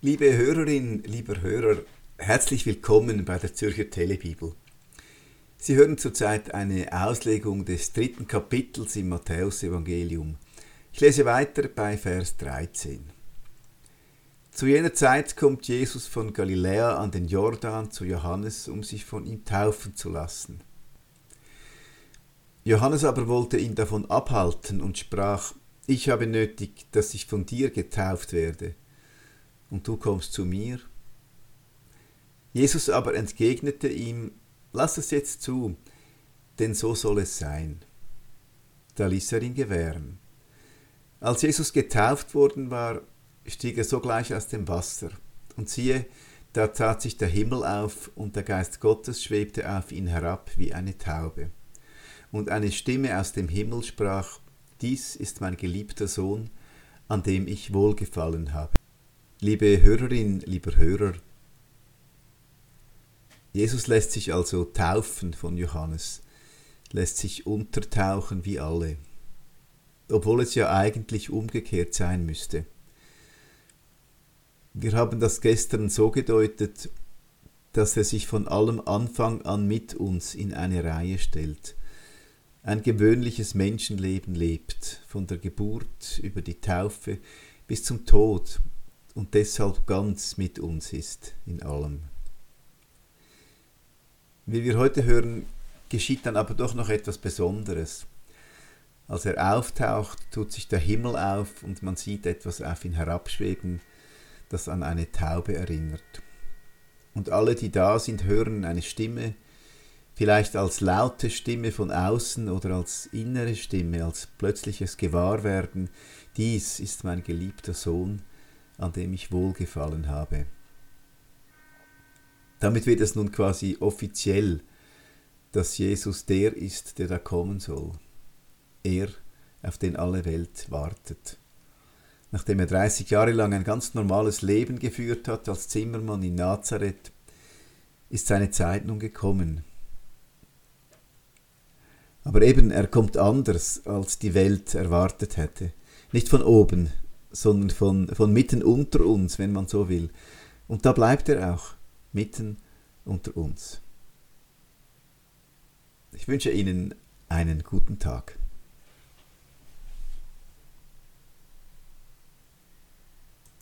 Liebe Hörerin, lieber Hörer, herzlich willkommen bei der Zürcher Telebibel. Sie hören zurzeit eine Auslegung des dritten Kapitels im Matthäusevangelium. Ich lese weiter bei Vers 13. Zu jener Zeit kommt Jesus von Galiläa an den Jordan zu Johannes, um sich von ihm taufen zu lassen. Johannes aber wollte ihn davon abhalten und sprach, ich habe nötig, dass ich von dir getauft werde und du kommst zu mir? Jesus aber entgegnete ihm, lass es jetzt zu, denn so soll es sein. Da ließ er ihn gewähren. Als Jesus getauft worden war, stieg er sogleich aus dem Wasser, und siehe, da tat sich der Himmel auf, und der Geist Gottes schwebte auf ihn herab wie eine Taube. Und eine Stimme aus dem Himmel sprach, Dies ist mein geliebter Sohn, an dem ich wohlgefallen habe. Liebe Hörerin, lieber Hörer, Jesus lässt sich also taufen von Johannes, lässt sich untertauchen wie alle, obwohl es ja eigentlich umgekehrt sein müsste. Wir haben das gestern so gedeutet, dass er sich von allem Anfang an mit uns in eine Reihe stellt, ein gewöhnliches Menschenleben lebt, von der Geburt über die Taufe bis zum Tod und deshalb ganz mit uns ist in allem. Wie wir heute hören, geschieht dann aber doch noch etwas Besonderes. Als er auftaucht, tut sich der Himmel auf und man sieht etwas auf ihn herabschweben, das an eine Taube erinnert. Und alle, die da sind, hören eine Stimme, vielleicht als laute Stimme von außen oder als innere Stimme, als plötzliches Gewahrwerden, dies ist mein geliebter Sohn, an dem ich wohlgefallen habe. Damit wird es nun quasi offiziell, dass Jesus der ist, der da kommen soll. Er, auf den alle Welt wartet. Nachdem er 30 Jahre lang ein ganz normales Leben geführt hat als Zimmermann in Nazareth, ist seine Zeit nun gekommen. Aber eben, er kommt anders, als die Welt erwartet hätte. Nicht von oben, sondern von, von mitten unter uns, wenn man so will. Und da bleibt er auch, mitten unter uns. Ich wünsche Ihnen einen guten Tag.